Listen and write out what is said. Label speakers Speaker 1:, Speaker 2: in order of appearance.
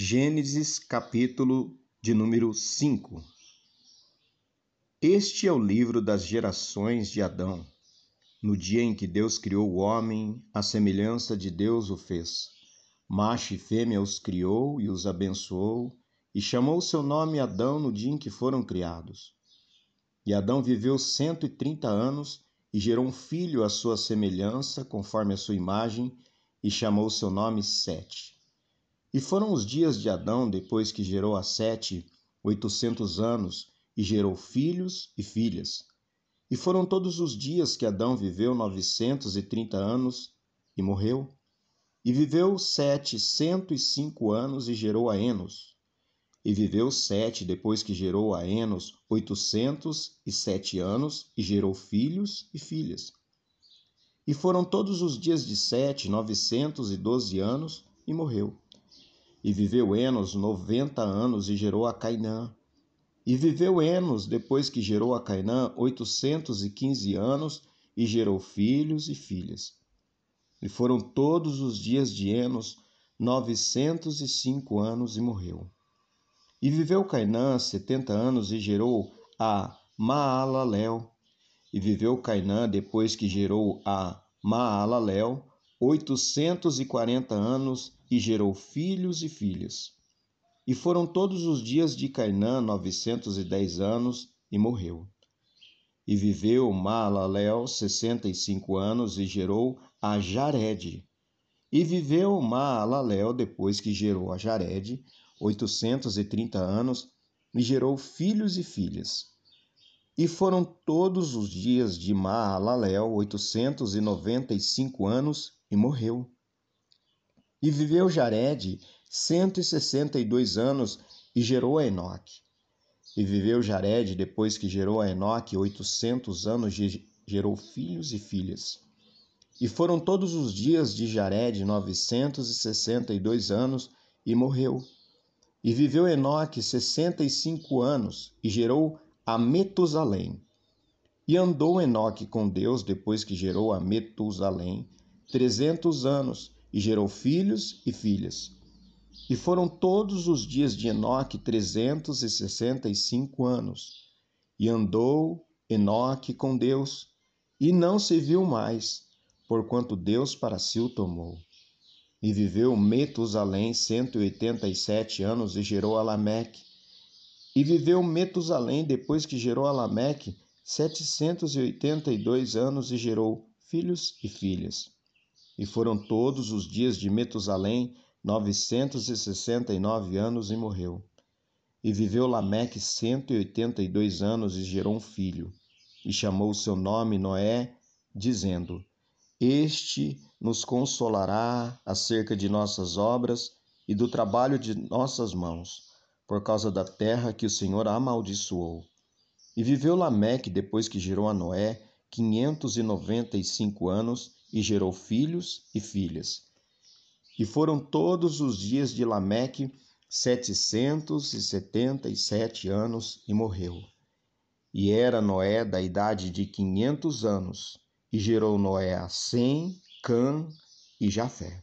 Speaker 1: Gênesis capítulo de número 5 Este é o livro das gerações de Adão. No dia em que Deus criou o homem, a semelhança de Deus o fez. Macho e fêmea os criou e os abençoou, e chamou seu nome Adão no dia em que foram criados. E Adão viveu cento e trinta anos e gerou um filho à sua semelhança, conforme a sua imagem, e chamou seu nome Sete. E foram os dias de Adão depois que gerou a Sete, oitocentos anos, e gerou filhos e filhas. E foram todos os dias que Adão viveu novecentos e trinta anos e morreu. E viveu Sete cento e cinco anos e gerou a Enos. E viveu Sete depois que gerou a Enos oitocentos e sete anos e gerou filhos e filhas. E foram todos os dias de Sete novecentos e doze anos e morreu. E viveu Enos noventa anos e gerou a Cainã. E viveu Enos, depois que gerou a Cainã, oitocentos e quinze anos e gerou filhos e filhas. E foram todos os dias de Enos novecentos e cinco anos e morreu. E viveu Cainã setenta anos e gerou a Maalalel. E viveu Cainã, depois que gerou a Maalalel, oitocentos e quarenta anos e gerou filhos e filhas. E foram todos os dias de Cainã novecentos e dez anos e morreu. E viveu Maalalel sessenta e cinco anos e gerou a Jared. E viveu Maalalel depois que gerou a Jared oitocentos e trinta anos e gerou filhos e filhas. E foram todos os dias de Maalalel oitocentos e noventa e cinco anos e morreu. E viveu Jared cento e sessenta e dois anos e gerou a Enoque. E viveu Jared, depois que gerou a Enoque, oitocentos anos e gerou filhos e filhas. E foram todos os dias de Jared novecentos e sessenta e dois anos e morreu. E viveu Enoque sessenta e cinco anos e gerou a Metusalém. E andou Enoque com Deus depois que gerou a Metusalém trezentos anos e gerou filhos e filhas. E foram todos os dias de Enoque trezentos e sessenta e cinco anos. E andou Enoque com Deus, e não se viu mais, porquanto Deus para si o tomou. E viveu Metusalém cento e oitenta e sete anos e gerou a Lameque. E viveu Metusalém depois que gerou a Lameque setecentos e oitenta e dois anos e gerou filhos e filhas. E foram todos os dias de Metusalém novecentos e sessenta e nove anos e morreu. E viveu Lameque cento e oitenta e dois anos e gerou um filho. E chamou o seu nome Noé, dizendo: Este nos consolará acerca de nossas obras e do trabalho de nossas mãos, por causa da terra que o Senhor amaldiçoou. E viveu Lameque depois que gerou a Noé quinhentos e noventa e cinco anos e gerou filhos e filhas. E foram todos os dias de Lameque setecentos e setenta e sete anos e morreu. E era Noé da idade de quinhentos anos, e gerou Noé a Sem, Cã e Jafé.